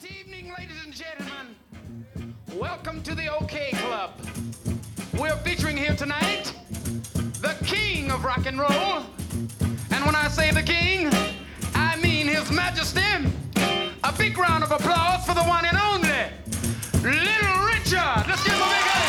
Good evening, ladies and gentlemen. Welcome to the OK Club. We're featuring here tonight the king of rock and roll. And when I say the king, I mean his majesty. A big round of applause for the one and only Little Richard. Let's give him a big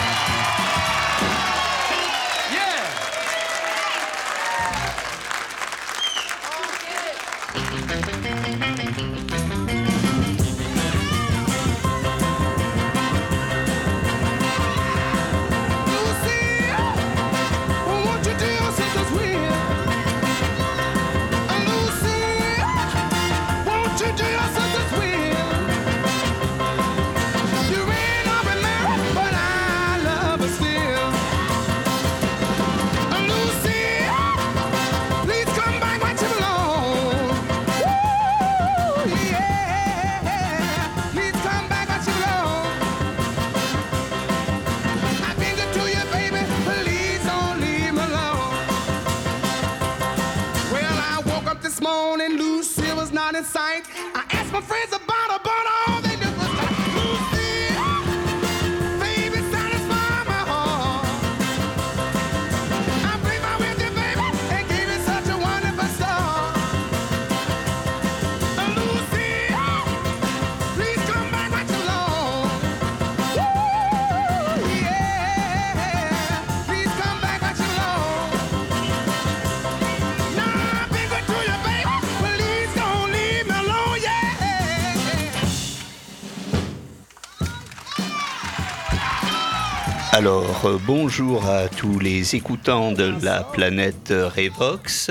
Alors, euh, bonjour à tous les écoutants de la planète Revox.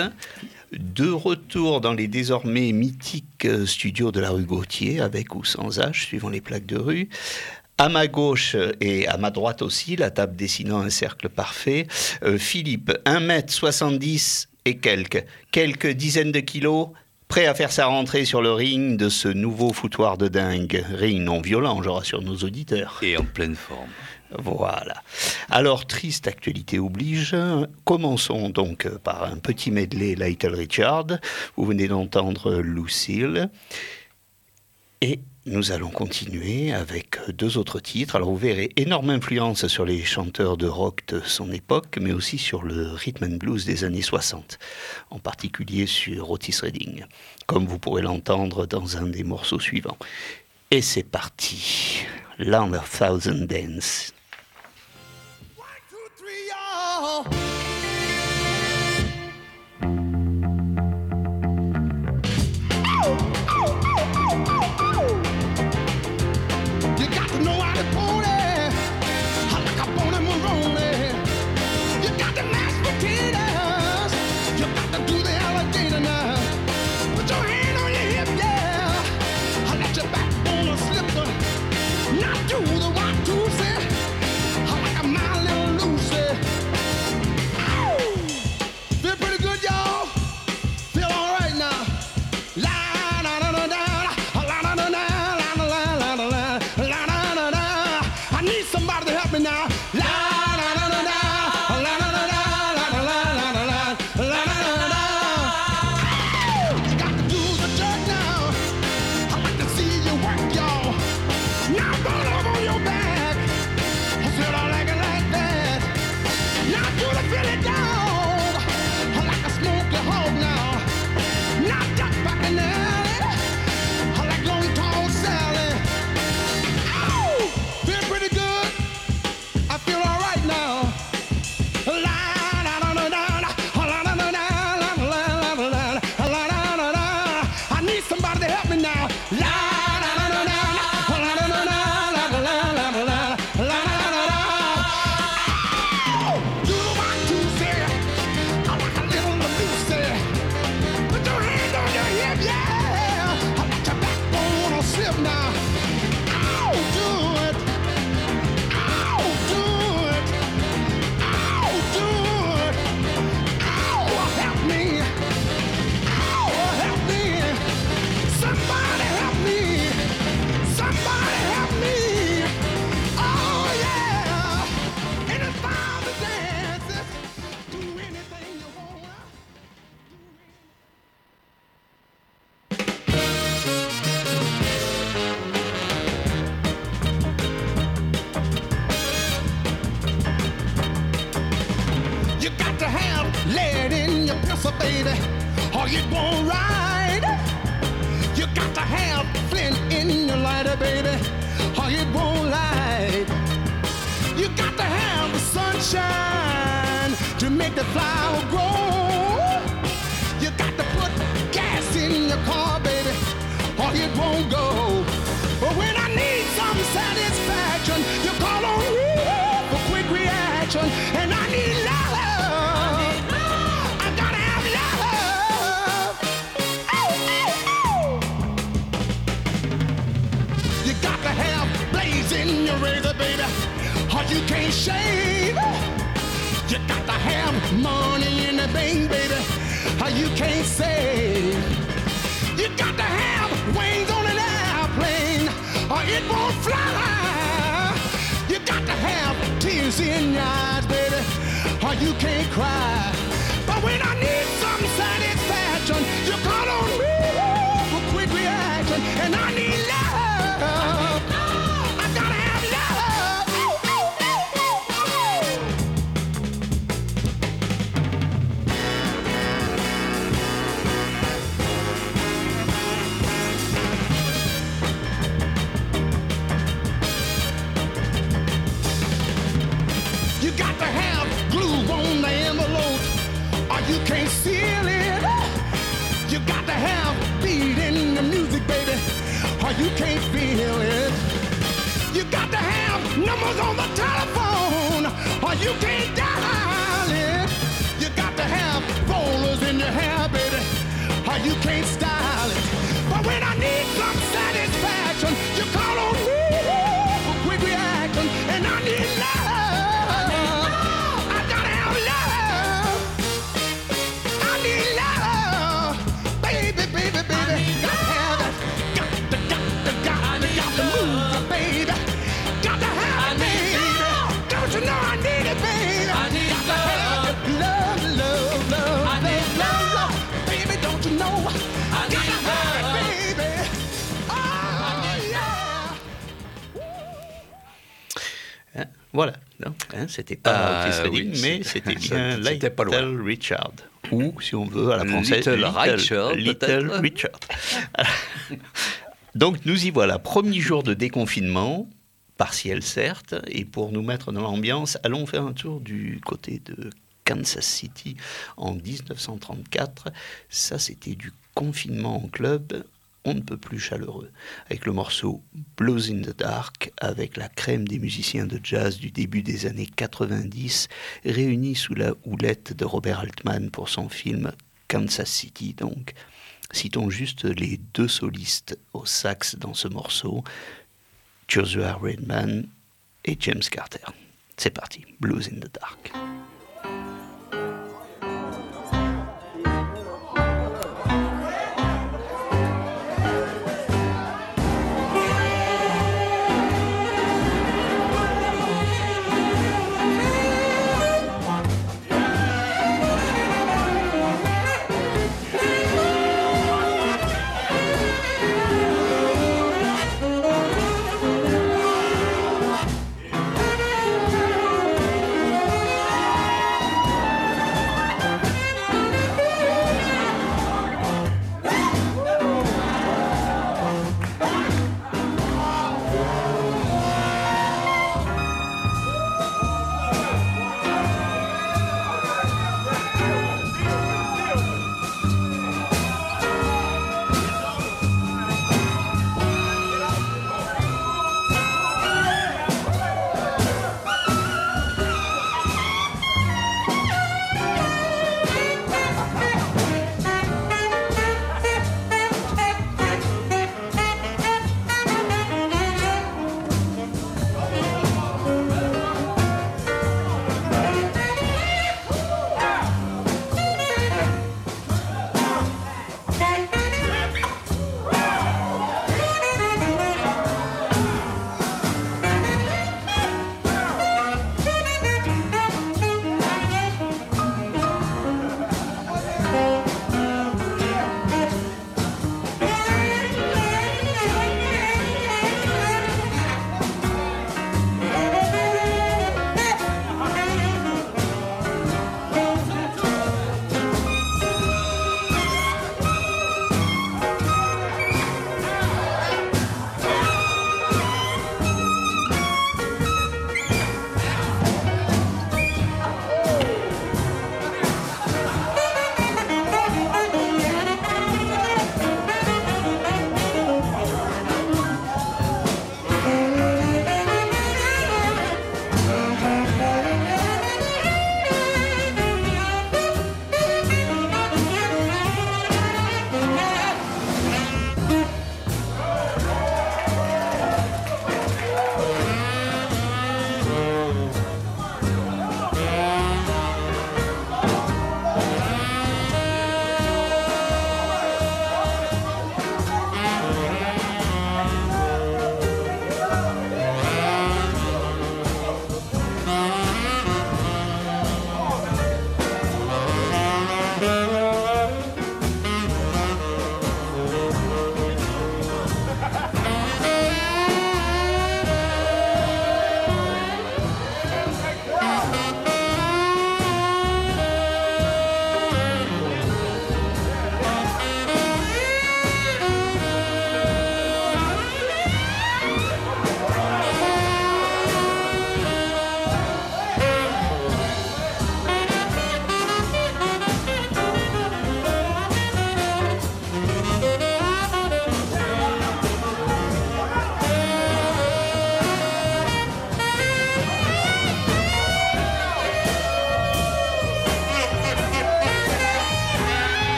De retour dans les désormais mythiques euh, studios de la rue Gauthier, avec ou sans H, suivant les plaques de rue. À ma gauche et à ma droite aussi, la table dessinant un cercle parfait, euh, Philippe, 1m70 et quelques, quelques dizaines de kilos, prêt à faire sa rentrée sur le ring de ce nouveau foutoir de dingue. Ring non violent, je rassure nos auditeurs. Et en pleine forme. Voilà. Alors, triste actualité oblige. Commençons donc par un petit medley Little Richard. Vous venez d'entendre Lucille. Et nous allons continuer avec deux autres titres. Alors, vous verrez énorme influence sur les chanteurs de rock de son époque, mais aussi sur le rhythm and blues des années 60, en particulier sur Otis Redding, comme vous pourrez l'entendre dans un des morceaux suivants. Et c'est parti. Land of Thousand Dance. now. you can't stop. Hein, c'était ah, pas euh, mais c'était bien Little pas loin. Richard. Ou, si on veut, à la française, Little, Richard. Little Richard. Donc nous y voilà, premier jour de déconfinement, partiel certes, et pour nous mettre dans l'ambiance, allons faire un tour du côté de Kansas City en 1934. Ça, c'était du confinement en club on ne peut plus chaleureux, avec le morceau Blues in the Dark, avec la crème des musiciens de jazz du début des années 90, réunis sous la houlette de Robert Altman pour son film Kansas City donc. Citons juste les deux solistes au sax dans ce morceau, Joshua Redman et James Carter. C'est parti, Blues in the Dark.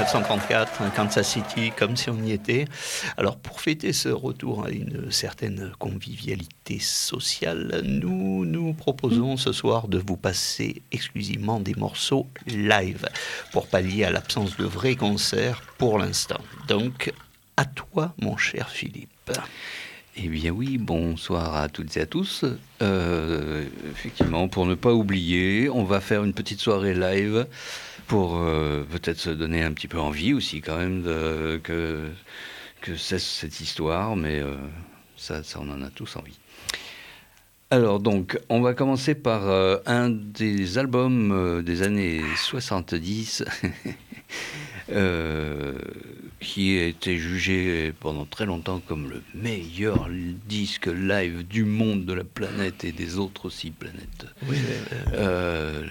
1934, hein, Kansas City, comme si on y était. Alors pour fêter ce retour à une certaine convivialité sociale, nous nous proposons ce soir de vous passer exclusivement des morceaux live pour pallier à l'absence de vrais concerts pour l'instant. Donc à toi mon cher Philippe. Eh bien oui, bonsoir à toutes et à tous. Euh, effectivement, pour ne pas oublier, on va faire une petite soirée live pour euh, peut-être se donner un petit peu envie aussi quand même que, que cesse cette histoire, mais euh, ça, ça, on en a tous envie. Alors donc, on va commencer par euh, un des albums des années 70 euh, qui a été jugé pendant très longtemps comme le meilleur disque live du monde, de la planète et des autres aussi planètes. Oui, euh,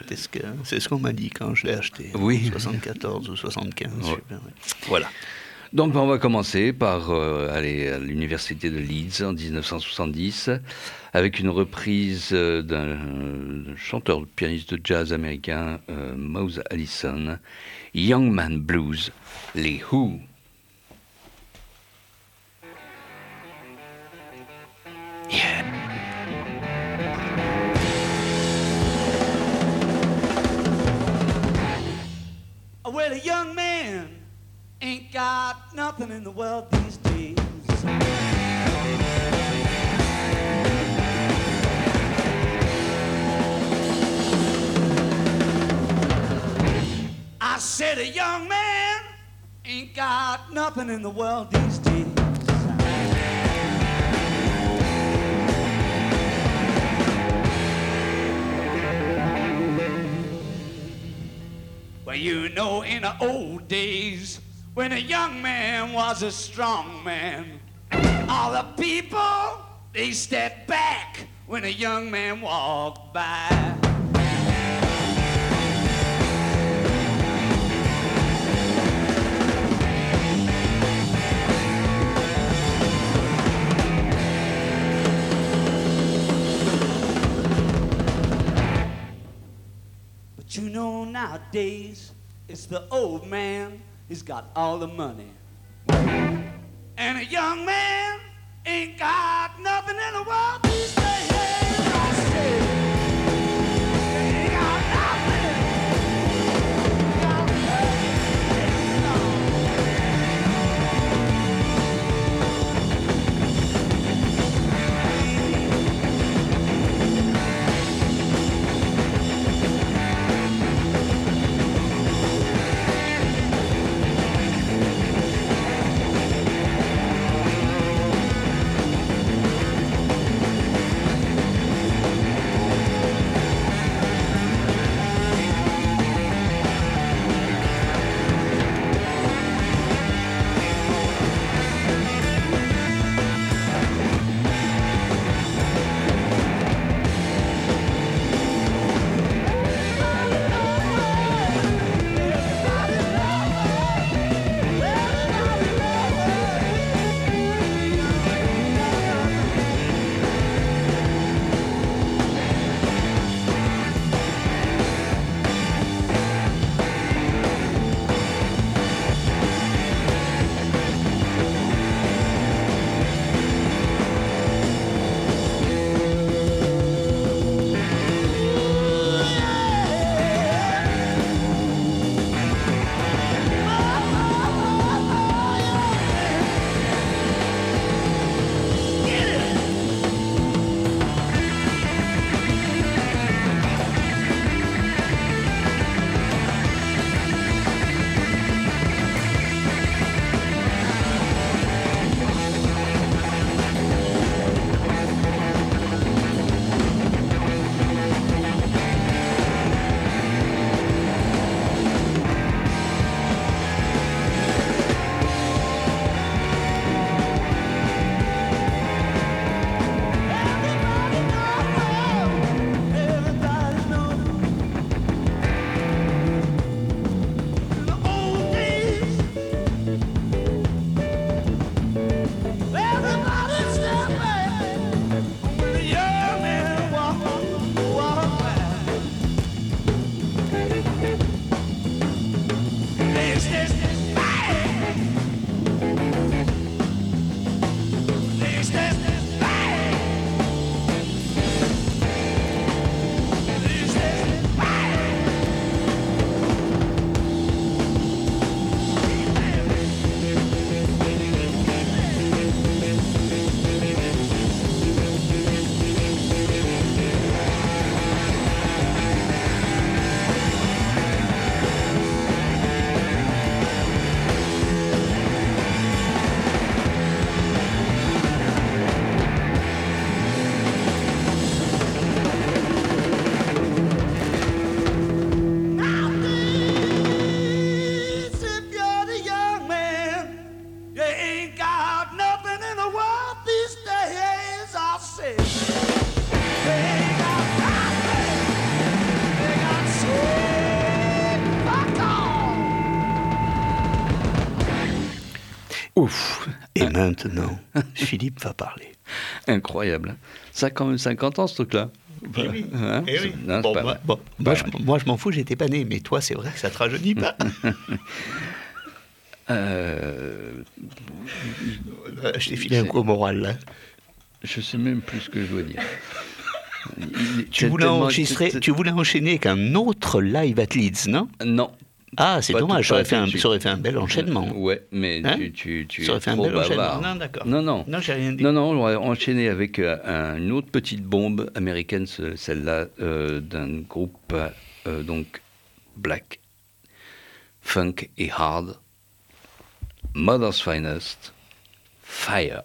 c'est ce qu'on m'a dit quand je l'ai acheté. Oui. 74 ou 75. Ouais. super, ouais. Voilà. Donc on va commencer par euh, aller à l'université de Leeds en 1970 avec une reprise euh, d'un chanteur pianiste de jazz américain, euh, Mose Allison, Young Man Blues, les Who. Nothing in the world these days. I said a young man ain't got nothing in the world these days. Well, you know, in the old days, when a young man was a strong man, all the people, they stepped back when a young man walked by. But you know nowadays it's the old man, he's got all the money. And a young man ain't got nothing in the world Ouf, Et maintenant, Philippe va parler. incroyable. hein. Ça a quand même 50 ans ce truc-là. Eh oui, Hein, eh non, Bon, moi, bon, je, moi, je m'en fous, j'étais pas né, mais toi, c'est vrai que ça te rajeunit pas. Euh, je t'ai filé un coup au moral, là. je sais même plus ce que je dois dire. Il Tu voulais, enregistrer, tu voulais enchaîner avec un autre live at Leeds, non? Non. Ah, c'est Pas dommage, ça aurait, fait un, ça aurait fait un bel enchaînement. Ouais, mais Hein tu, tu, tu Ça aurait es fait un bel enchaînement. Non, d'accord. Non, non. Non, j'ai rien dit. Non, non, on va enchaîner avec euh, un- une autre petite bombe américaine, ce- celle-là, euh, d'un groupe euh, donc black, funk et hard, Mother's Finest, Fire.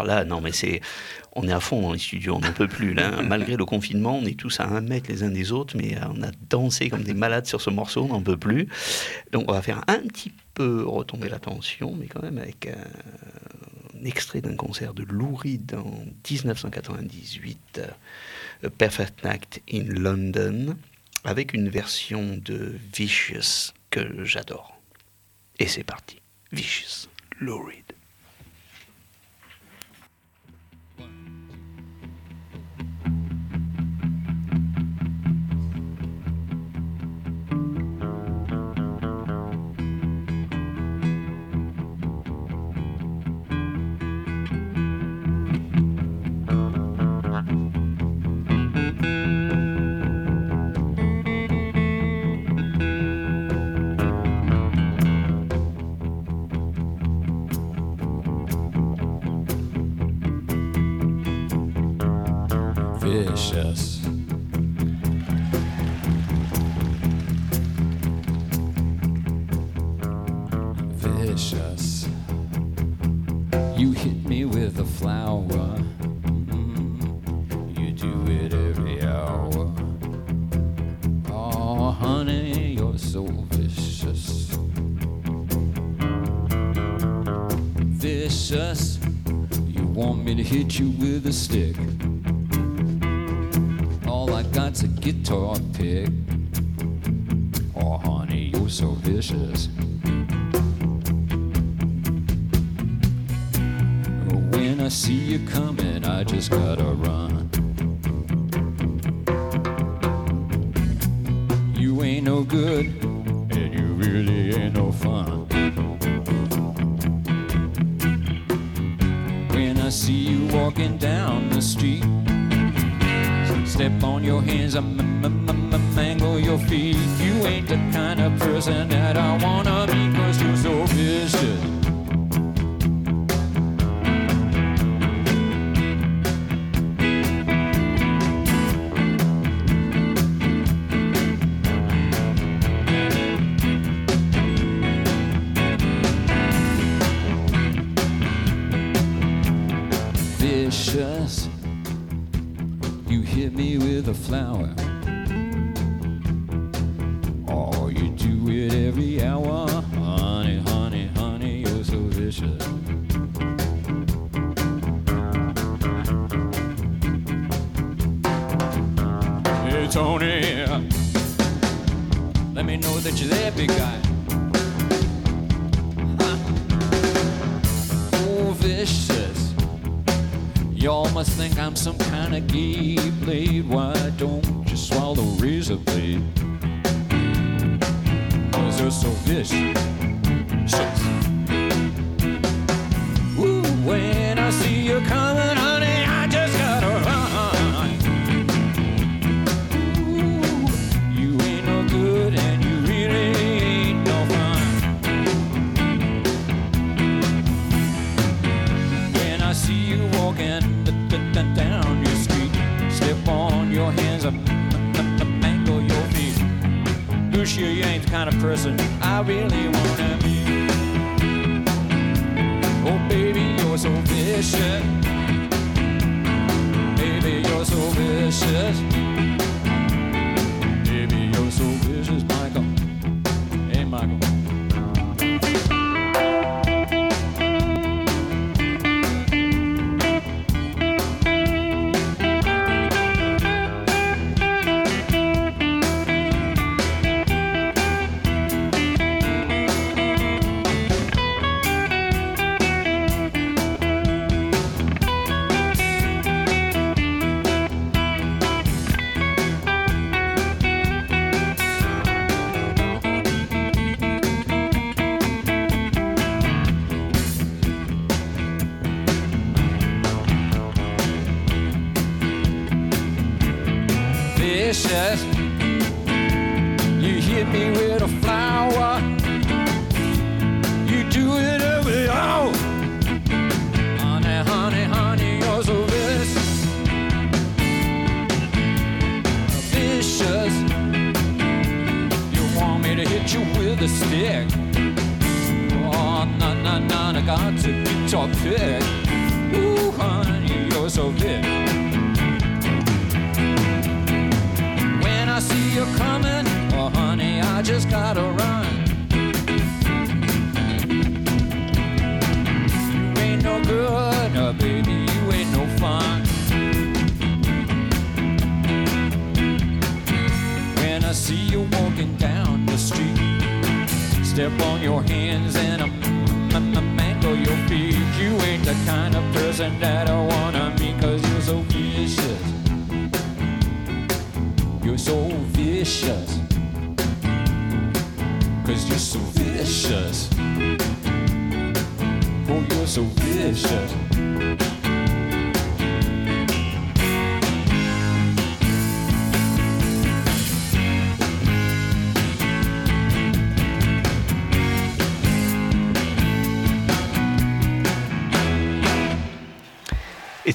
Alors là, non, mais c'est. On est à fond dans les studios, on n'en peut plus. Malgré le confinement, on est tous à un mètre les uns des autres, mais euh, on a dansé comme des malades sur ce morceau, on n'en peut plus. Donc on va faire un petit peu retomber la tension, mais quand même avec euh, un, extrait d'un concert de Lou Reed en 1998, euh, Perfect Night in London, avec une version de Vicious que j'adore. Et c'est parti. Vicious, Lou Reed. hands I mangle your feet. You ain't the kind of person that I wanna be, cause you're so vicious.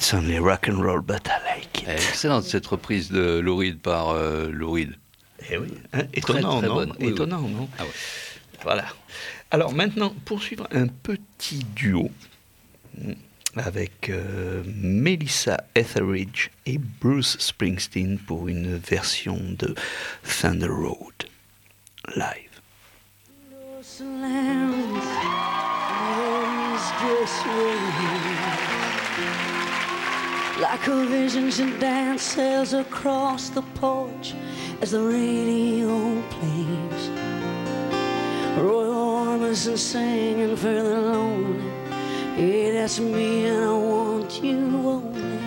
It's only rock and roll, but I like it. Excellente cette reprise de Lou Reed par euh, Lou Reed. Eh oui, hein, étonnant, très non bonne. Oui, oui. Étonnant, non Ah ouais. Voilà. Alors maintenant, poursuivre un petit duo hmm, avec euh, Melissa Etheridge et Bruce Springsteen pour une version de Thunder Road live. Those Like a vision, she dances across the porch as the radio plays. Roy Orbison singing for the lonely. Yeah, that's me, and I want you only.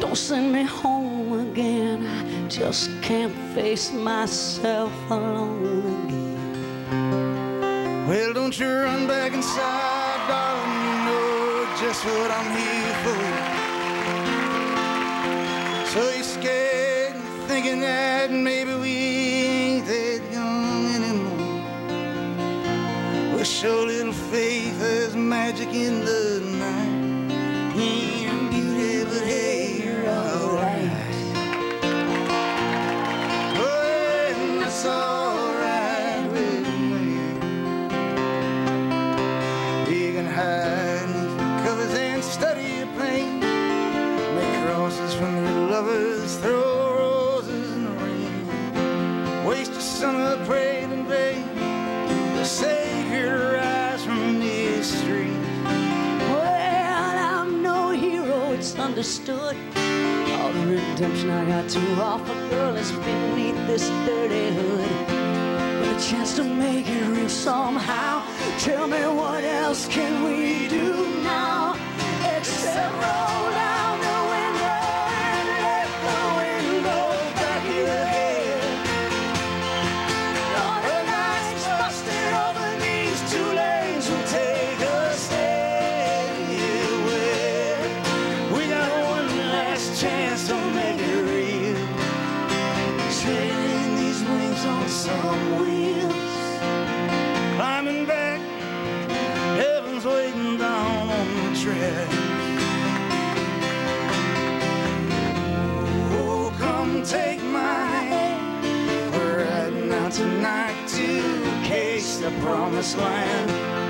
Don't send me home again. I just can't face myself alone again. Well, don't you run back inside, darling. You know just what I'm here for. Thinking that maybe we ain't that young anymore. Well, show little faith, there's magic in the night. You understood. All the redemption I got to offer, girl, is beneath this dirty hood. With a chance to make it real somehow. Tell me what else can we do now? The promised land.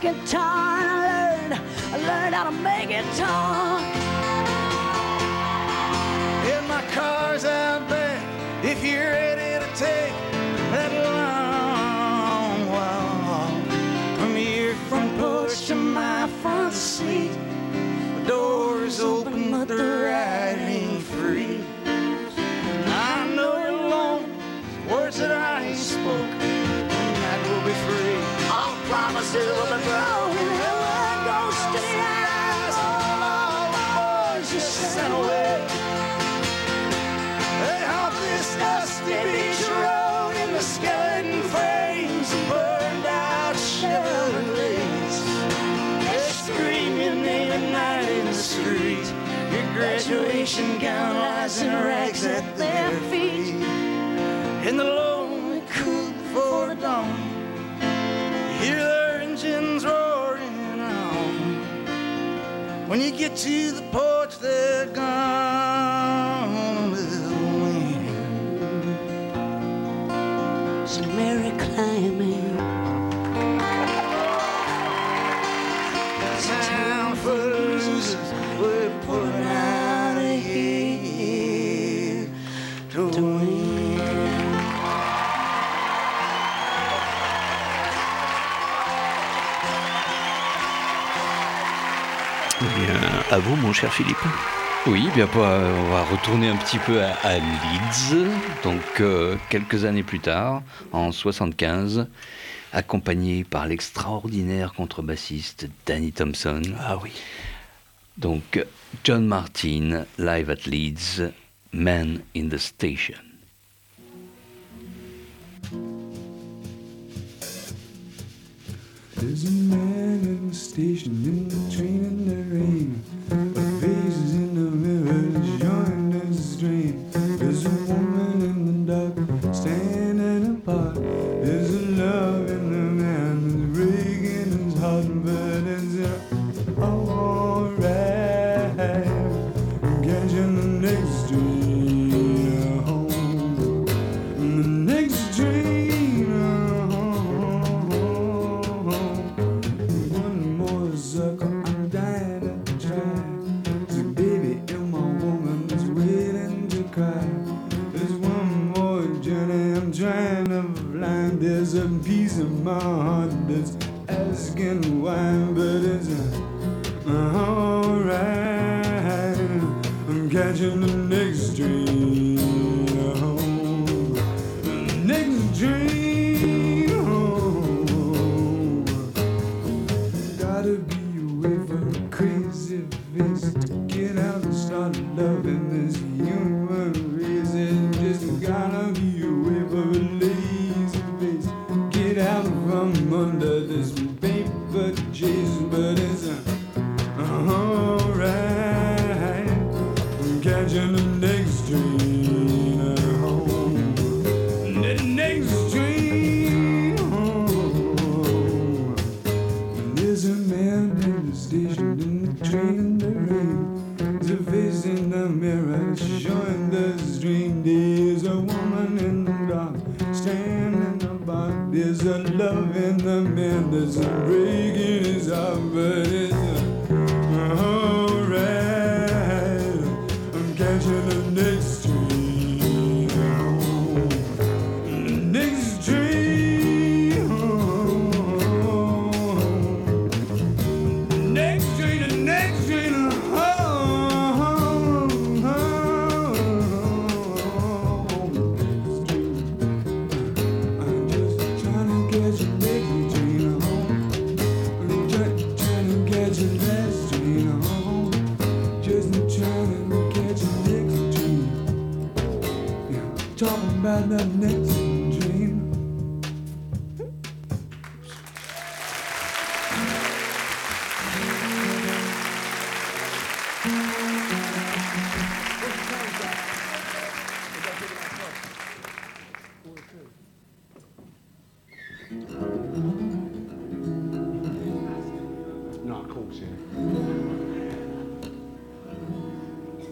Guitar and I learned, I learned how to make it talk. And my car's out back if you're When you get to the porch, they're gone à vous, mon cher Philippe. Oui, bien pas- on va retourner un petit peu à, à Leeds, donc euh, quelques années plus tard, en 75, accompagné par l'extraordinaire contrebassiste Danny Thompson. Ah oui. Donc John Martin, live at Leeds, Man in the Station. There's a man in the station in the train in the rain. dream.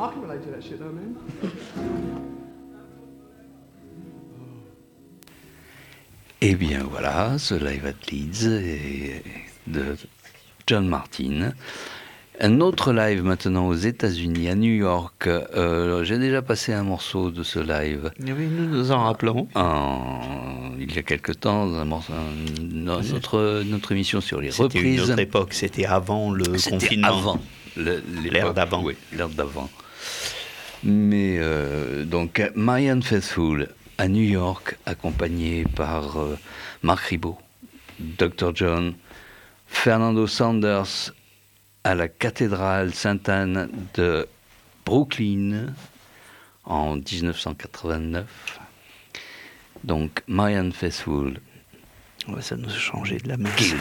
I can relate to that shit though, man. Eh bien voilà, ce live at Leeds est de John Martin. Un autre live maintenant aux États-Unis, à New York. Euh, J'ai déjà passé un morceau de ce live Oui, nous nous en rappelons. en- il y a quelque temps, dans un morceau- un- dans notre, notre émission sur les C'était une reprises. autre époque, c'était avant le C'était confinement. avant. L'ère d'avant. Oui, l'ère d'avant. Mais euh, donc, Marianne Faithfull à New York, accompagnée par euh, Marc Ribot, Dr. John, Fernando Sanders à la cathédrale Sainte-Anne de Brooklyn en 1989. Donc, Marianne Faithfull, Ouais, ça nous a changé de la messe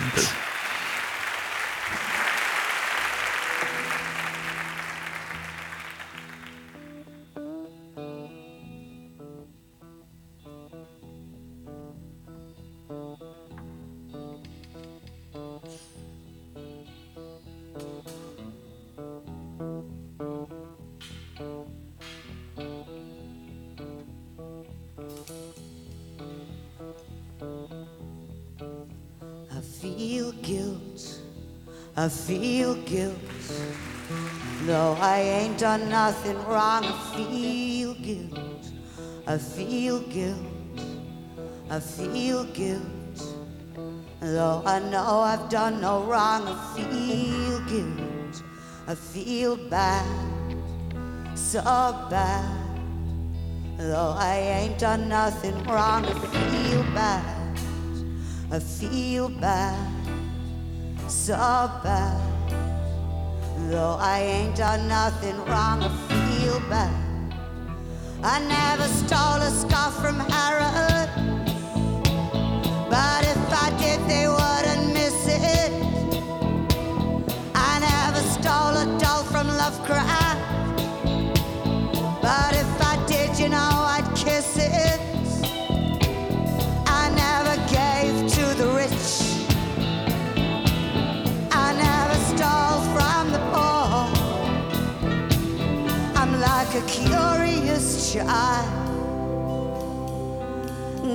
nothing wrong, I feel guilt. I feel guilt. I feel guilt. Though I know I've done no wrong, I feel guilt. I feel bad, so bad. Though I ain't done nothing wrong, I feel bad. I feel bad, so bad. Though I ain't done nothing wrong, I feel bad. I never stole a scarf from Harrod, but if I did, they wouldn't curious child.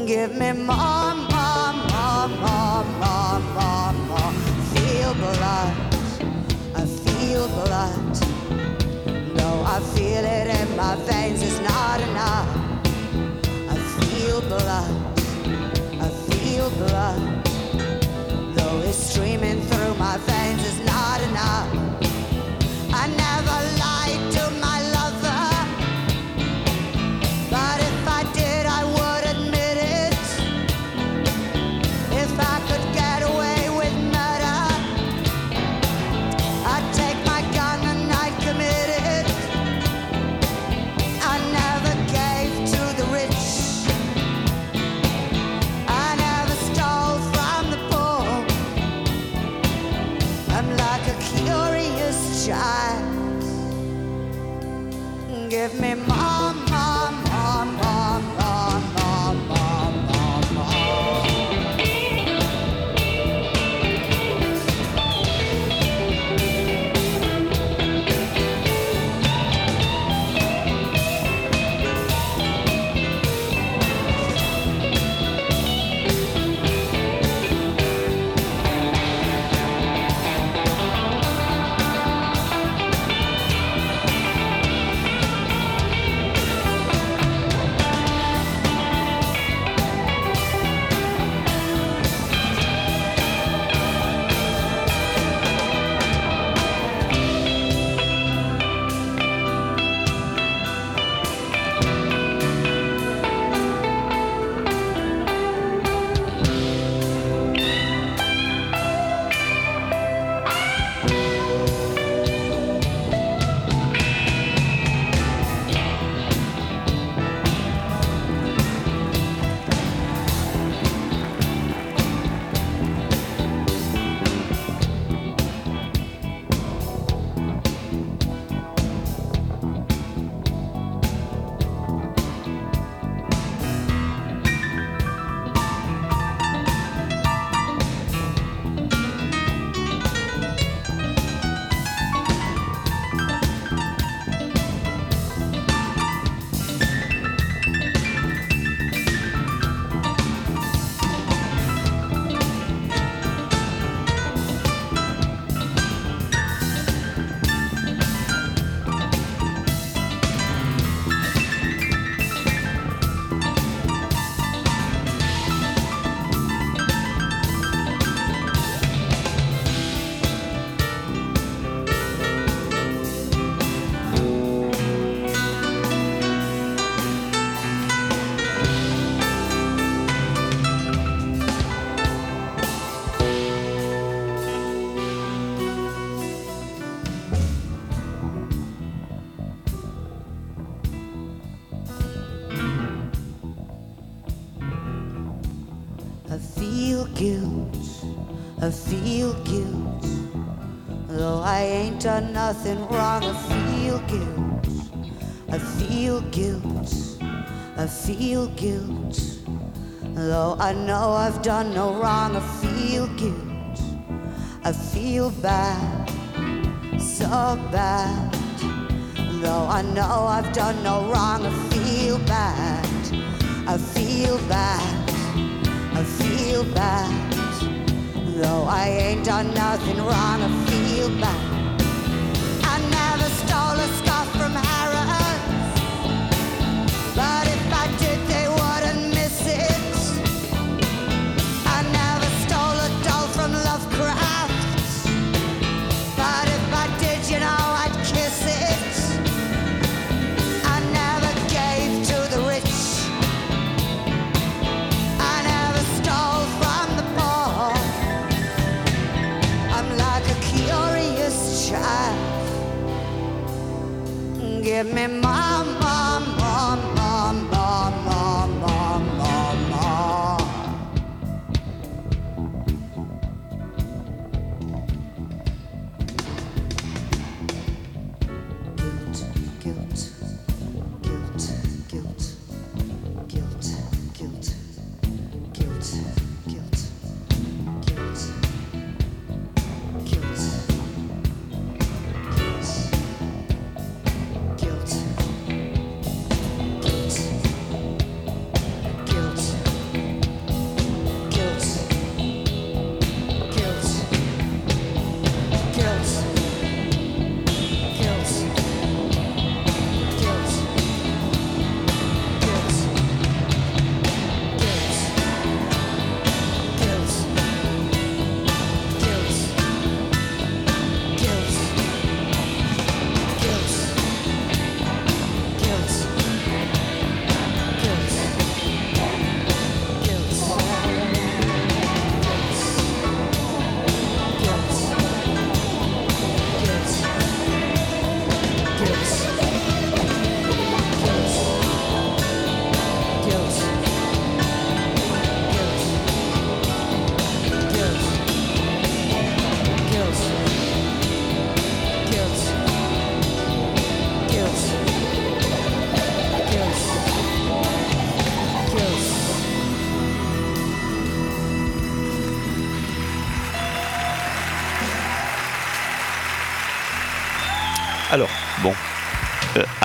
Give me more, more, more, more, more, more, more. Feel blood. I feel blood. Though I feel it in my veins, it's not enough. I feel blood. I feel blood. Though it's streaming through my veins, it's not enough. Nothing wrong, I feel guilt. I feel guilt, I feel guilt. Though I know I've done no wrong, I feel guilt. I feel bad, so bad. Though I know I've done no wrong, I feel bad. I feel bad. I feel bad. Though I ain't done nothing wrong, I feel bad. Give me more,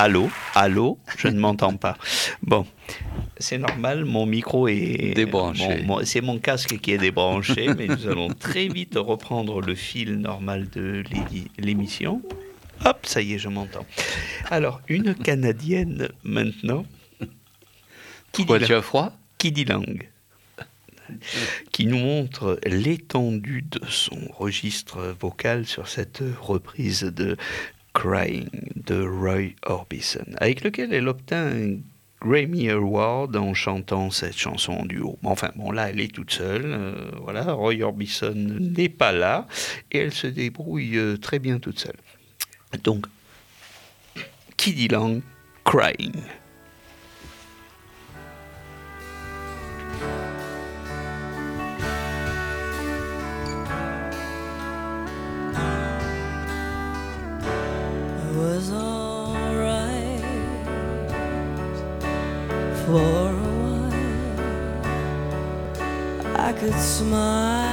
allô Allô Je ne m'entends pas. Bon. C'est normal, mon micro est Débranché. C'est mon casque qui est débranché, mais nous allons très vite reprendre le fil normal de l'émission. Hop, ça y est, je m'entends. Alors, une Canadienne maintenant. Qui Pourquoi dit tu as froid? qui dit langue? Qui nous montre l'étendue de son registre vocal sur cette reprise de Crying de Roy Orbison, avec lequel elle obtint un Grammy Award en chantant cette chanson en duo. Enfin bon, là, elle est toute seule. euh, voilà, Roy Orbison n'est pas là et elle se débrouille euh, très bien toute seule. Donc, qui dit langue Crying. Could smile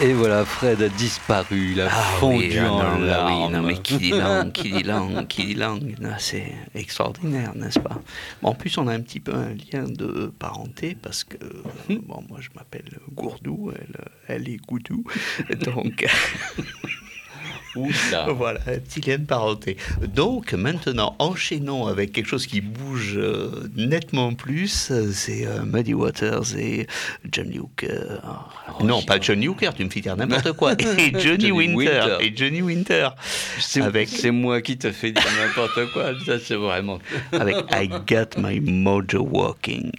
Et voilà, Fred a disparu, il a fondu ah en non, oui, larmes. non, mais qui dit langue, qui dit langue, qui dit langue, c'est extraordinaire, n'est-ce pas? Bon, En plus, on a un petit peu un lien de parenté parce que, bon, moi je m'appelle Gourdou, elle, elle est Goudou, donc Oula. voilà, un petit lien de parenté. Donc maintenant, enchaînons avec quelque chose qui bouge euh, nettement plus, c'est euh, Muddy Waters et John Hooker. non, pas John Hooker, tu me fais dire n'importe quoi. Et Johnny, Johnny Winter. Winter. Et Johnny Winter. C'est Avec- c'est moi qui te fais dire n'importe quoi, ça c'est vraiment... avec I Got My Mojo Walking.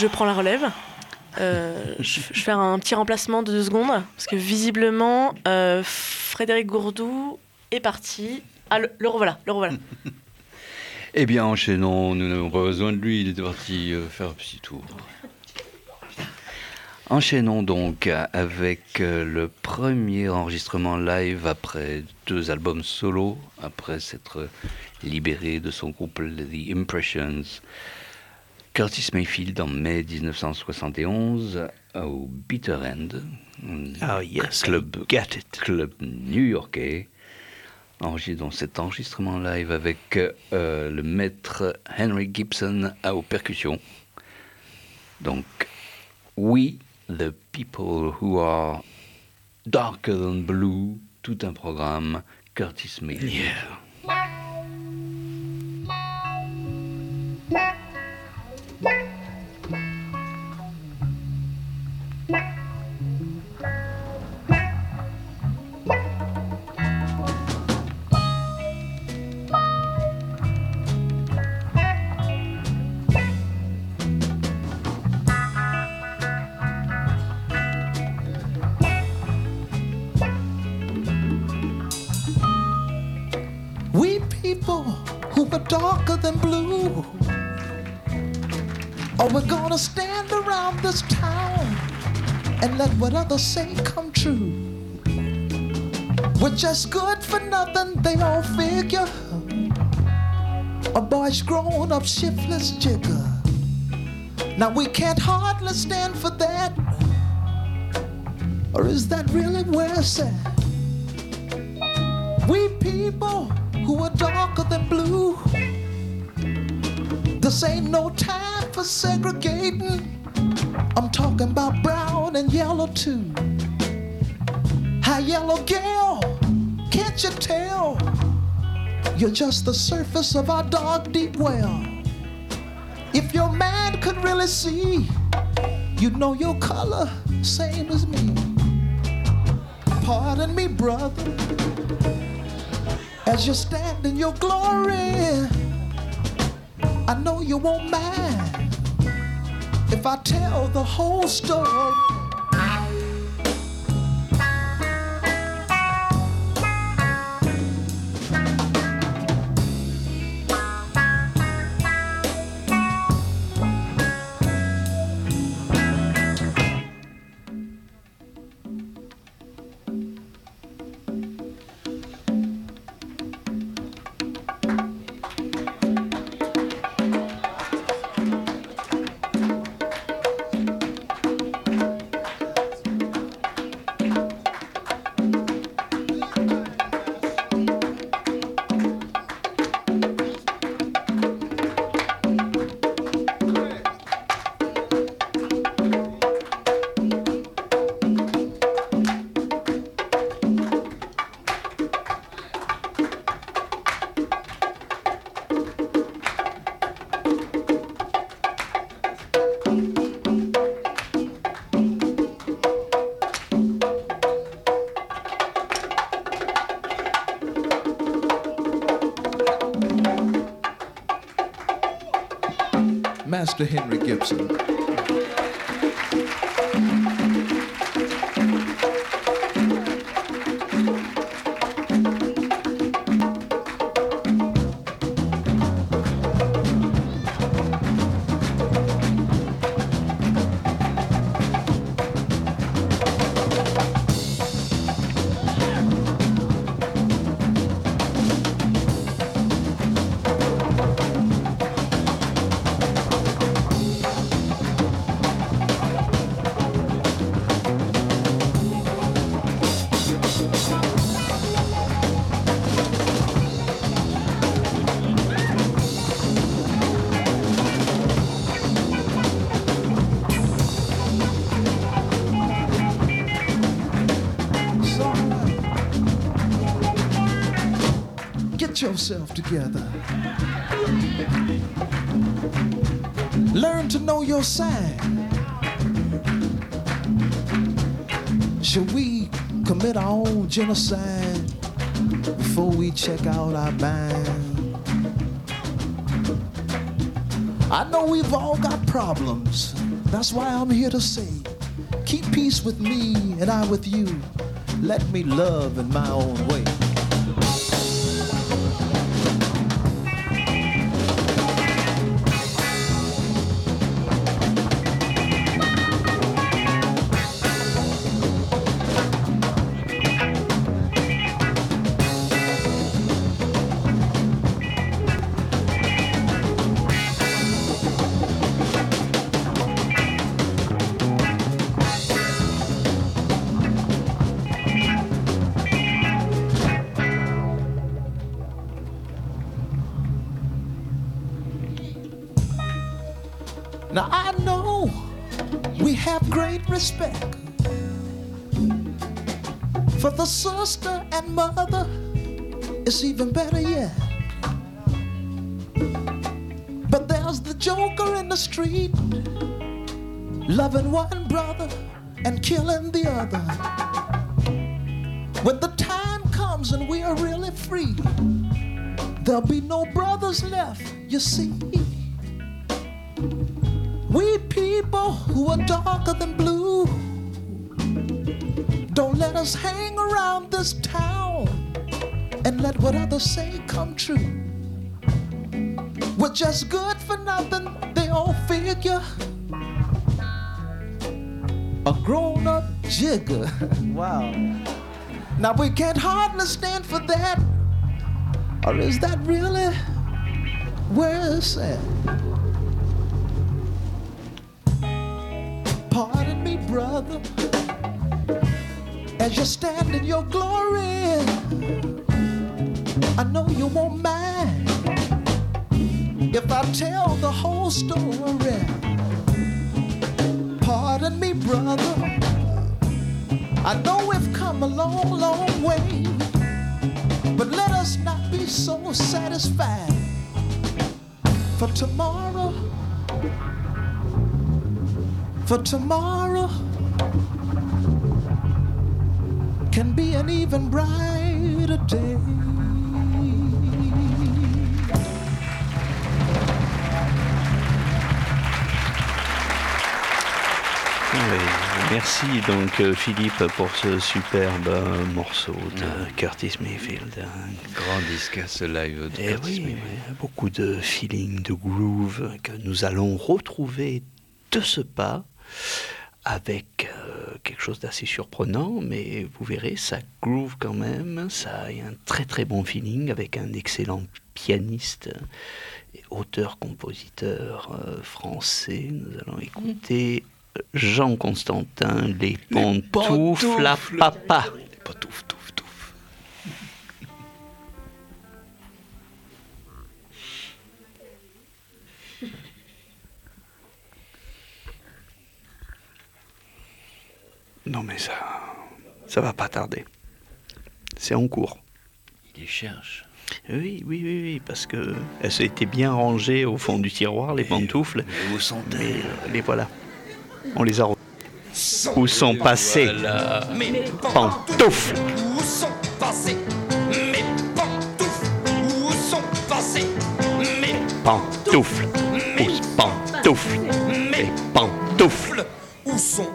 Je prends la relève. Euh, je, je fais un petit remplacement de deux secondes parce que visiblement euh, Frédéric Gourdou est parti. Ah, le, le revoilà, le revoilà. Eh bien, enchaînons, nous n'avons pas besoin de lui, il était parti euh, faire un petit tour. Enchaînons donc avec le premier enregistrement live après deux albums solo, après s'être libéré de son groupe The Impressions. Curtis Mayfield en mai 1971 au Bitter End, Ah, yes, club, I get it. club new-yorkais. Enregistre donc cet enregistrement live avec euh, le maître Henry Gibson aux percussions. Donc, We, the people who are darker than blue, tout un programme. Curtis Mayfield. We gonna stand around this town and let what others say come true? We're just good for nothing, they all figure. A boy's grown up shiftless jigger. Now we can't hardly stand for that. Or is that really where it's at? We people who are darker than blue. This ain't no time for segregating. I'm talking about brown and yellow too. Hi, yellow gal, can't you tell? You're just the surface of our dark, deep well. If your man could really see, you'd know your color, same as me. Pardon me, brother as you stand in your glory. I know you won't mind if I tell the whole story. Master Henry Gibson. Genocide before we check out our mind? I know we've all got problems. That's why I'm here to say, keep peace with me and I with you. Let me love in my own way. Now I know we have great respect for the sister and mother it's even better yet. But there's the joker in the street, loving one brother and killing the other. When the time comes and we are really free, there'll be no brothers left, you see. Who are darker than blue, don't let us hang around this town and let what others say come true. We're just good for nothing, they all figure. A grown up jigger. wow. Now we can't hardly stand for that. Or is that really where it's at? Brother, as you stand in your glory. I know you won't mind if I tell the whole story. Pardon me, brother. I know we've come a long, long way, but let us not be so satisfied. For tomorrow, for tomorrow can be an even brighter day. Oui, merci donc euh, Philippe pour ce superbe euh, morceau de Curtis Mayfield. Grand disque à ce live de Et Curtis oui, Mayfield. oui, beaucoup de feeling, de groove que nous allons retrouver de ce pas avec euh, quelque chose d'assez surprenant, mais vous verrez, ça groove quand même, ça a un très très bon feeling avec un excellent pianiste et auteur-compositeur euh, français. Nous allons écouter Jean Constantin, les, pantoufles à pantoufles. papa. Patouf, touf, Non mais ça, ça va pas tarder. C'est en cours. Il les cherche. Oui, oui, oui, oui, parce que elles étaient bien rangées au fond du tiroir, les pantoufles. Mais où sont-elles Mais euh, les voilà. On les a re- Où sont passées Voilà. Mes pantoufles Où sont passées mes pantoufles Où sont passées mes Pantoufles Pousse pantoufles mes Les pantoufles Où sont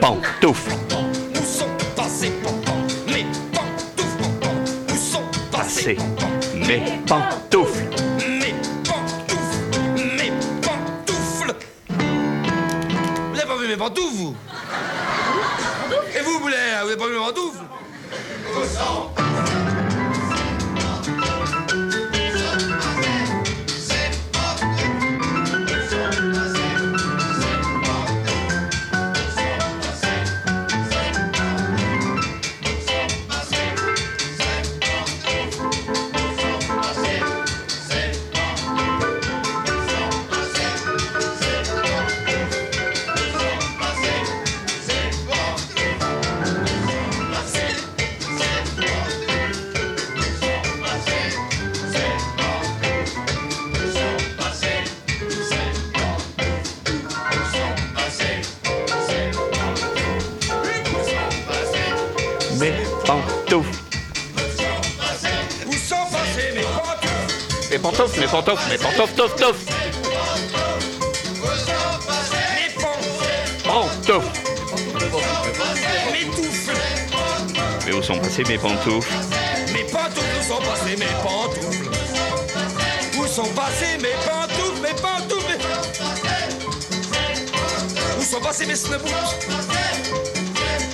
pantoufles. Où sont passées mes pantoufles Où sont Passées Mes pantoufles. Mes pantoufles Mes pantoufles. Vous avez pas vu mes pantoufles, vous? Et vous, Boulet, vous avez pas vu mes pantoufles? Où sont pantoufles, mes mes pantoufles, touf, touf Mes touffles Mais où sont passées mes pantoufles Mes pantoufles, où sont passées mes pantoufles Où sont passées mes pantoufles, mes pantoufles Où sont passées mes snowboots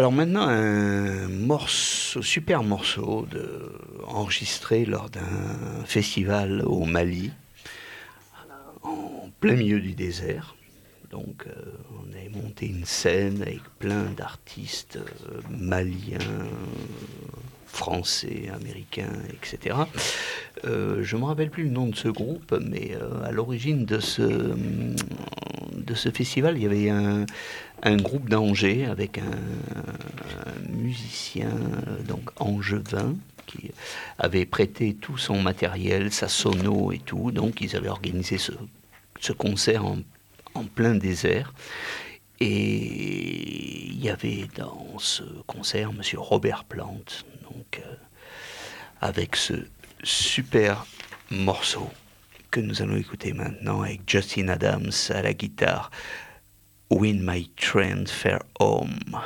Alors maintenant, un morceau, super morceau enregistré lors d'un festival au Mali, en plein milieu du désert. Donc euh, on avait monté une scène avec plein d'artistes euh, maliens, français, américains, etc. Euh, je ne me rappelle plus le nom de ce groupe, mais euh, à l'origine de ce, de ce festival, il y avait un, un groupe d'Angers avec un, un musicien, euh, donc angevin, qui avait prêté tout son matériel, sa sono et tout. Donc ils avaient organisé ce, ce concert en, en plein désert. Et il y avait dans ce concert Monsieur Robert Plante, donc euh, avec ce super morceau que nous allons écouter maintenant avec Justin Adams à la guitare, Win My Train Fair Home.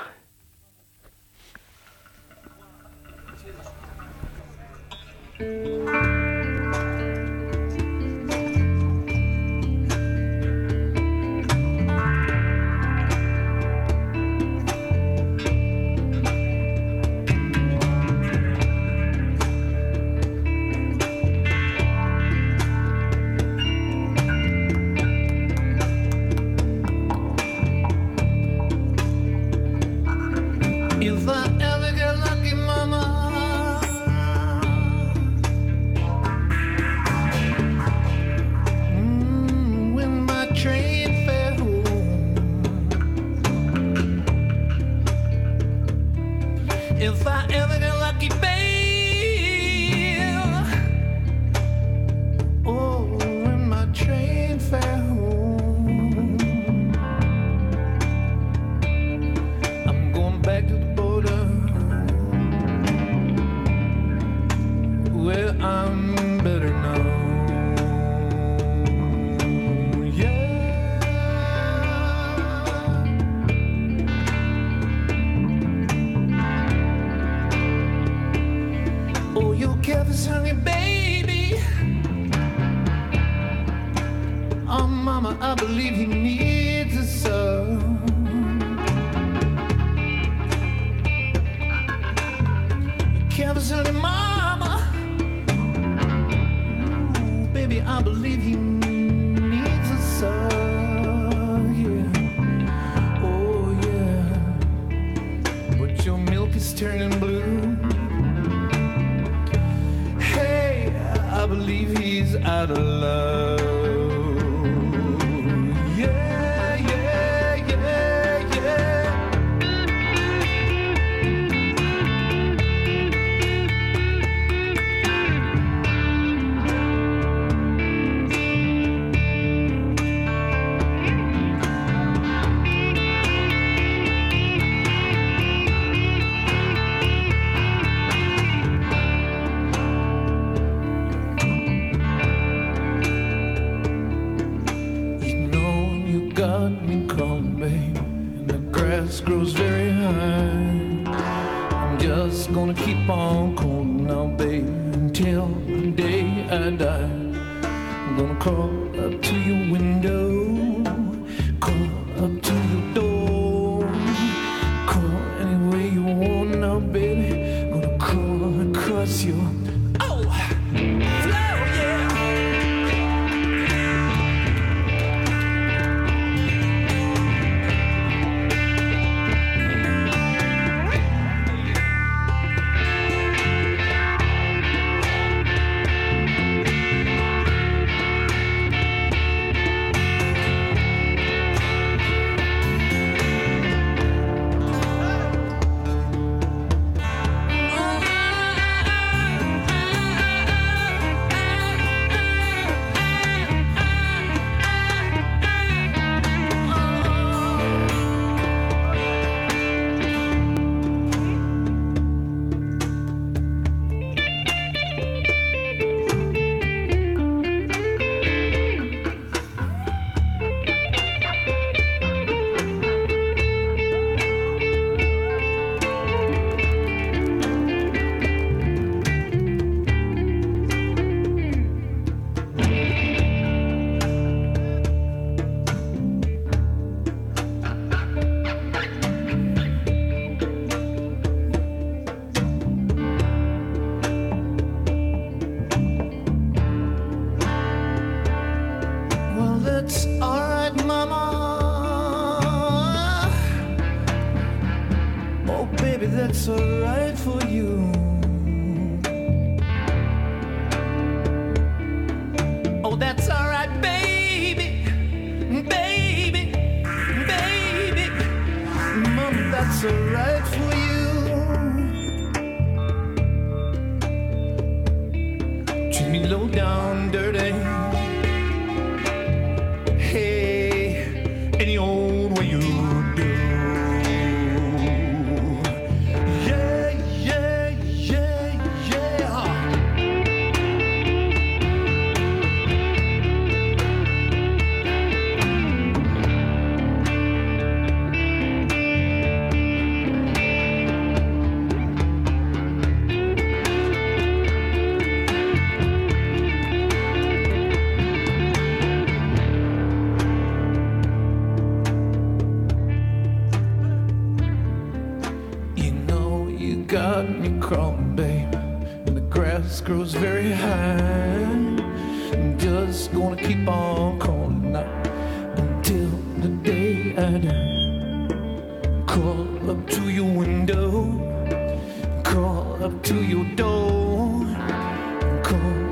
Up to your door,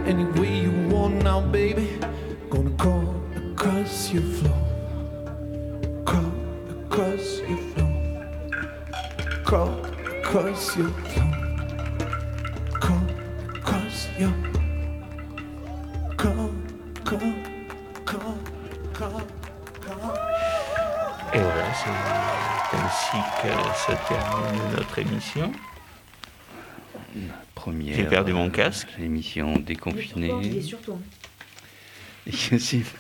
any way you want now, baby. Gonna crawl your floor, crawl across your floor crawl across your floor. Et voilà, c'est ainsi que se termine notre émission. Première. J'ai perdu mon casque. Émission déconfinée. Il est sur toi. Si.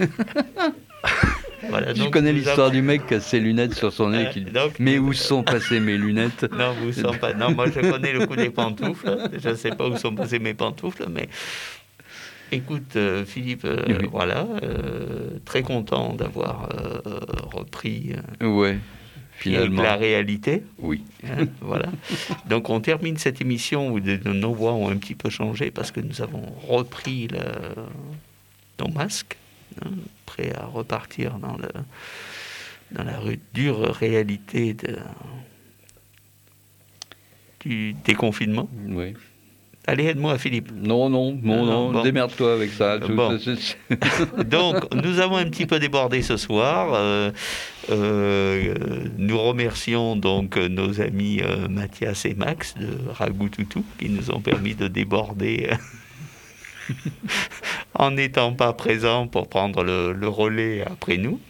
Voilà, Je connais l'histoire du mec qui a ses lunettes sur son nez. Euh, qui dit, donc- Mais où sont passées mes lunettes Non, vous sont pas. Non, moi je connais le coup des pantoufles. Je ne sais pas où sont passées mes pantoufles, mais écoute, euh, Philippe, euh, Oui. voilà, euh, très content d'avoir euh, repris euh, Ouais, finalement. la réalité. Oui. Hein, voilà. Donc on termine cette émission où nos voix ont un petit peu changé parce que nous avons repris le- nos masques, hein, prêts à repartir dans, le, dans la dure réalité de- du déconfinement. Oui. Allez, aide-moi, Philippe. Non, non, non, non, bon. démerde-toi avec ça. Bon. Donc, nous avons un petit peu débordé ce soir. Euh, euh, nous remercions donc nos amis euh, Mathias et Max de Ragoutoutou qui nous ont permis de déborder euh, en n'étant pas présents pour prendre le, le relais après nous.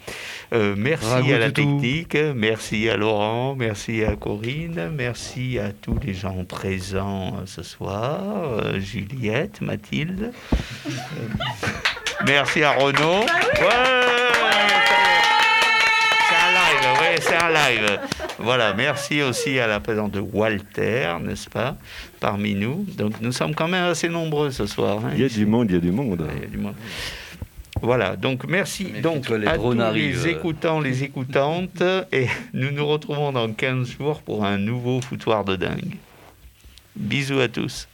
Euh, merci à la technique, merci à Laurent, merci à Corinne, merci à tous les gens présents euh, ce soir, euh, Juliette, Mathilde. Euh, Merci à Renaud. Ouais, un live, c'est un live. Voilà, merci aussi à la présence de Walter, n'est-ce pas, parmi nous. Donc nous sommes quand même assez nombreux ce soir. hein, Il y a ici. du monde, il y a du monde. Il y a du monde. Voilà, donc merci donc les à tous les écoutants, les écoutantes, et nous nous retrouvons dans 15 jours pour un nouveau foutoir de dingue. Bisous à tous.